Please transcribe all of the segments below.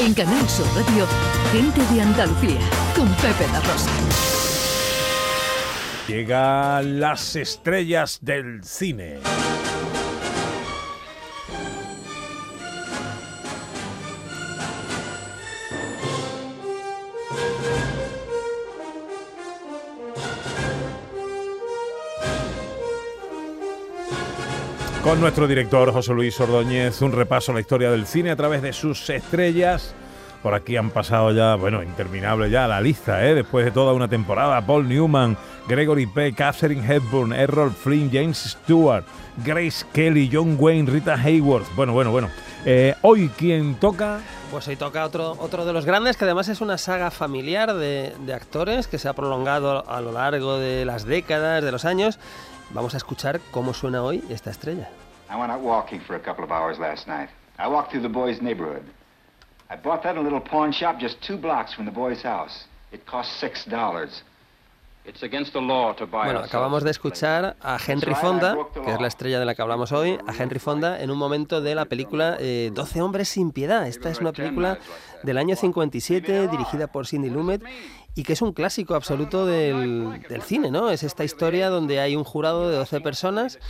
En Canal Sur Radio, Gente de Andalucía, con Pepe La Rosa. Llega las estrellas del cine. Con nuestro director José Luis Ordóñez, un repaso a la historia del cine a través de sus estrellas. Por aquí han pasado ya, bueno, interminable ya la lista, ¿eh? después de toda una temporada. Paul Newman, Gregory Peck, Catherine Hepburn, Errol Flynn, James Stewart, Grace Kelly, John Wayne, Rita Hayworth. Bueno, bueno, bueno. Eh, hoy, ¿quién toca? Pues hoy toca otro, otro de los grandes, que además es una saga familiar de, de actores que se ha prolongado a lo largo de las décadas, de los años. Vamos a escuchar cómo suena hoy esta estrella. I went out walking for a couple of hours last night. I walked through the boys' neighborhood. I bought that in a little pawn shop just two blocks from the boys' house. It cost six dollars. Bueno, acabamos de escuchar a Henry Fonda, que es la estrella de la que hablamos hoy, a Henry Fonda en un momento de la película eh, 12 hombres sin piedad. Esta es una película del año 57 dirigida por Cindy Lumet y que es un clásico absoluto del, del, cine, ¿no? Es esta historia donde hay un jurado de 12 personas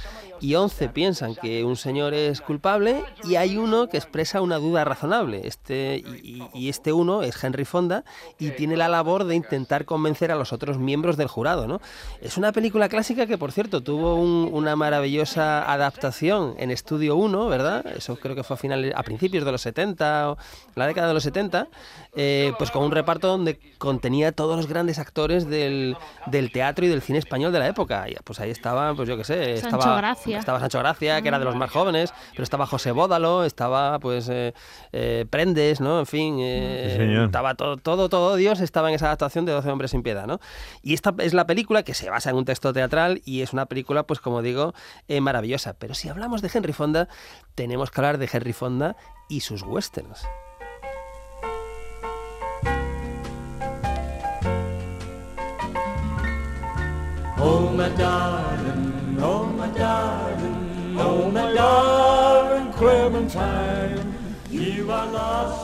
y 11 piensan que un señor es culpable y hay uno que expresa una duda razonable. Este, y, y este uno es Henry Fonda y tiene la labor de intentar convencer a los otros miembros del jurado, ¿no? Es una película clásica que, por cierto, tuvo un, una maravillosa adaptación en Estudio 1, ¿verdad? Eso creo que fue a, finales, a principios de los 70 o la década de los 70, eh, pues con un reparto donde contenía todos los grandes actores del, del, teatro y del cine español de la época. Y pues ahí estaban, pues yo qué sé, Sancho estaba Gracia. estaba Sancho Gracia, que era de los más jóvenes, pero estaba José Bódalo, estaba pues eh, eh, Prendes, ¿no? En fin, eh, Sí, estaba todo, todo, todo Dios estaba en esa adaptación de 12 hombres sin piedad, ¿no? Y esta es la película que se basa en un texto teatral y es una película, pues como digo, eh, maravillosa. Pero si hablamos de Henry Fonda, tenemos que hablar de Henry Fonda y sus westerns. Oh, my darling, oh, my darling, oh, my darling Clementine.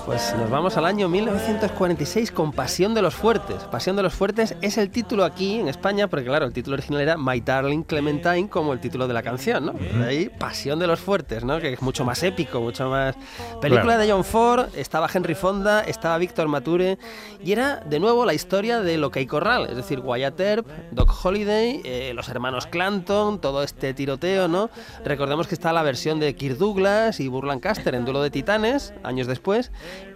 Pues nos vamos al año 1946 con Pasión de los Fuertes. Pasión de los Fuertes es el título aquí en España, porque claro, el título original era My Darling Clementine, como el título de la canción, ¿no? De ahí Pasión de los Fuertes, ¿no? Que es mucho más épico, mucho más. Película Claro. de John Ford, estaba Henry Fonda, estaba Víctor Mature, y era de nuevo la historia de lo que hay corral, es decir, Wyatt Earp, Doc Holliday, eh, los hermanos Clanton, todo este tiroteo, ¿no? Recordemos que está la versión de Kirk Douglas y Burl Lancaster en Duelo de Titanes, años después,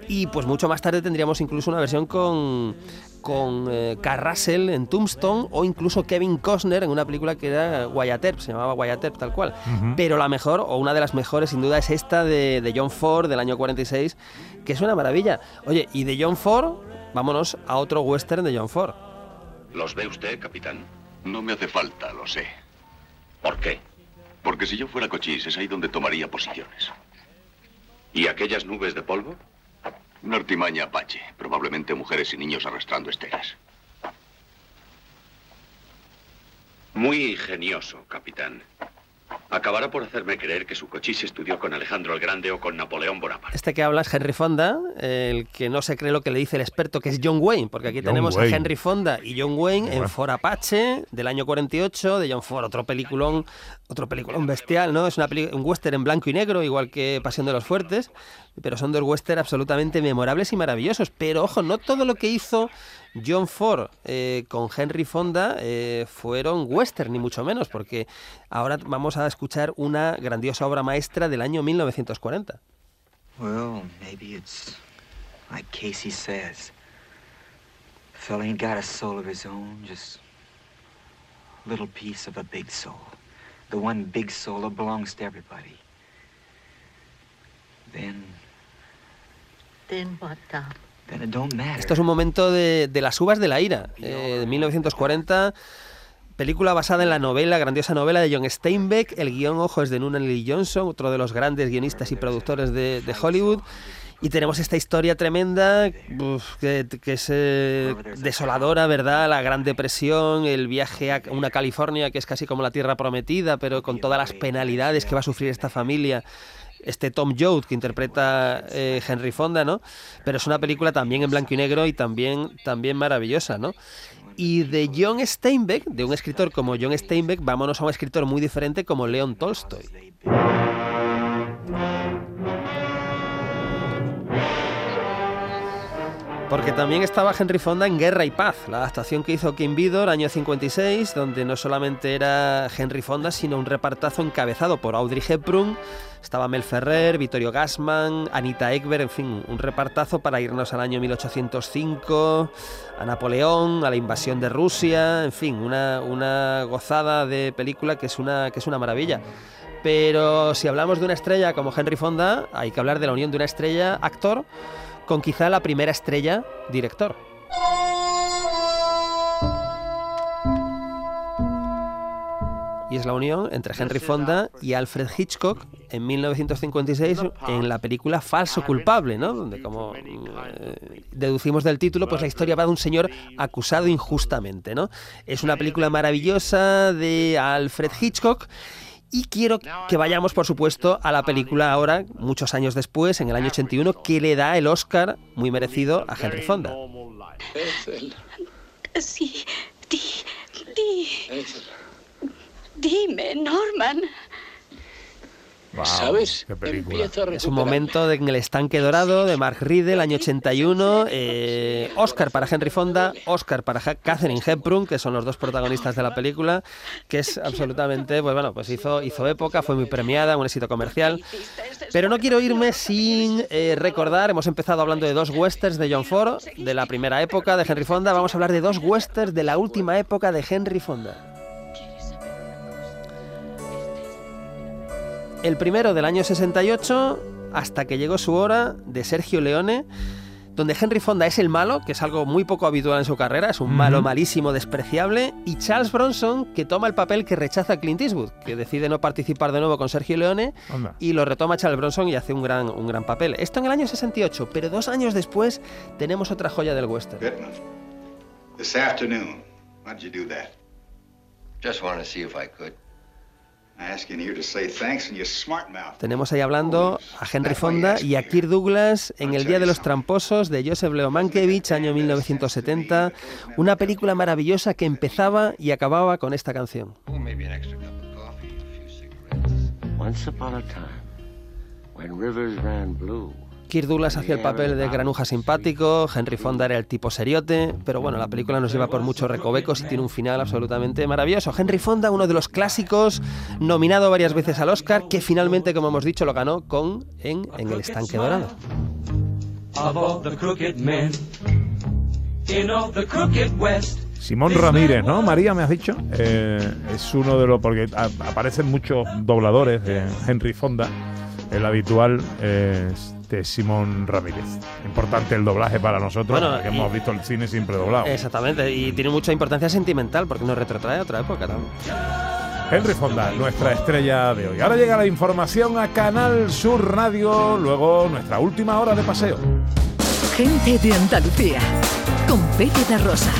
y pues mucho más tarde tendríamos incluso una versión con con eh, Carl Russell en Tombstone o incluso Kevin Costner en una película que era Wyatt Earp, se llamaba Wyatt Earp tal cual. Pero la mejor, o una de las mejores sin duda, es esta de, de John Ford del año 46, que es una maravilla. Oye, y de John Ford, vámonos a otro western de John Ford. ¿Los ve usted, capitán? No me hace falta, lo sé. ¿Por qué? Porque si yo fuera cochís, es ahí donde tomaría posiciones. ¿Y aquellas nubes de polvo? Una artimaña apache, probablemente mujeres y niños arrastrando esteras. Muy ingenioso, capitán. Acabará por hacerme creer que su cochís estudió con Alejandro el Grande o con Napoleón Bonaparte. Este que habla es Henry Fonda, el que no se cree lo que le dice el experto, que es John Wayne, porque aquí John tenemos Wayne. a Henry Fonda y John Wayne Bueno. en Ford Apache del año 48, de John Ford, otro peliculón, otro peliculón bestial, ¿no? Es una peli- un western en blanco y negro, igual que Pasión de los Fuertes, pero son dos western absolutamente memorables y maravillosos. Pero ojo, no todo lo que hizo John Ford eh, con Henry Fonda eh, fueron western, ni mucho menos, porque ahora vamos a escuchar una grandiosa obra maestra del año 1940. Well, maybe it's like Casey says. Fella ain't got a soul of his own, just a little piece of a big soul. The one big soul that belongs to everybody. Then, Then what, Tom? Esto es un momento de, de las uvas de la ira, eh, de 1940. Película basada en la novela, grandiosa novela de John Steinbeck. El guion, ojo, es de Noonan Lee Johnson, otro de los grandes guionistas y productores de, de Hollywood. Y tenemos esta historia tremenda uf, que, que es eh, desoladora, ¿verdad? La Gran Depresión, el viaje a una California que es casi como la tierra prometida, pero con todas las penalidades que va a sufrir esta familia este Tom Joad que interpreta eh, Henry Fonda, ¿no? Pero es una película también en blanco y negro y también, también maravillosa, ¿no? Y de John Steinbeck, de un escritor como John Steinbeck, vámonos a un escritor muy diferente como Leon Tolstoy. Porque también estaba Henry Fonda en Guerra y Paz, la adaptación que hizo Kim Vidor, año 56, donde no solamente era Henry Fonda, sino un repartazo encabezado por Audrey Hepburn, estaba Mel Ferrer, Vittorio Gassman, Anita Ekberg, en fin, un repartazo para irnos al año 1805, a Napoleón, a la invasión de Rusia, en fin, una, una gozada de película que es una, que es una maravilla. Pero si hablamos de una estrella como Henry Fonda, hay que hablar de la unión de una estrella actor con quizá la primera estrella director. Y es la unión entre Henry Fonda y Alfred Hitchcock en 1956 en la película Falso Culpable, ¿no? Donde, como eh, deducimos del título, pues la historia va de un señor acusado injustamente, ¿no? Es una película maravillosa de Alfred Hitchcock y quiero que vayamos, por supuesto, a la película ahora, muchos años después, en el año 81, que le da el Oscar muy merecido a Henry Fonda. Sí, di, di. Dime, Norman. ¿Sabes? Es un momento de, en el estanque dorado de Mark Riddle, año 81. Eh, Oscar para Henry Fonda, Oscar para Catherine Hepburn, que son los dos protagonistas de la película, que es absolutamente, pues bueno, pues hizo, hizo época, fue muy premiada, un éxito comercial. Pero no quiero irme sin eh, recordar, hemos empezado hablando de dos westerns de John Ford, de la primera época de Henry Fonda, vamos a hablar de dos westerns de la última época de Henry Fonda. El primero del año 68, hasta que llegó su hora, de Sergio Leone, donde Henry Fonda es el malo, que es algo muy poco habitual en su carrera, es un malo malísimo, despreciable, y Charles Bronson, que toma el papel que rechaza Clint Eastwood, que decide no participar de nuevo con Sergio Leone, y lo retoma Charles Bronson y hace un gran, un gran papel. Esto en el año 68, pero dos años después tenemos otra joya del western. This afternoon, why'd you do that? Just wanted to see if I could. Tenemos ahí hablando a Henry Fonda y a Kirk Douglas en El Día de los Tramposos de Joseph Leo Mankiewicz, año 1970. Una película maravillosa que empezaba y acababa con esta canción. Once upon a time, when rivers ran blue. Kirk Douglas hacía el papel de granuja simpático, Henry Fonda era el tipo seriote, pero bueno, la película nos lleva por muchos recovecos y tiene un final absolutamente maravilloso. Henry Fonda, uno de los clásicos, nominado varias veces al Oscar, que finalmente, como hemos dicho, lo ganó con En, en el estanque dorado. Simón Ramírez, ¿no? María, me has dicho. Eh, es uno de los. porque aparecen muchos dobladores de Henry Fonda. El habitual es de Simón Ramírez. Importante el doblaje para nosotros, que hemos visto el cine siempre doblado. Exactamente, y tiene mucha importancia sentimental porque nos retrotrae a otra época también. Henry Fonda, nuestra estrella de hoy. Ahora llega la información a Canal Sur Radio, luego nuestra última hora de paseo. Gente de Andalucía, con Pepe de Rosa.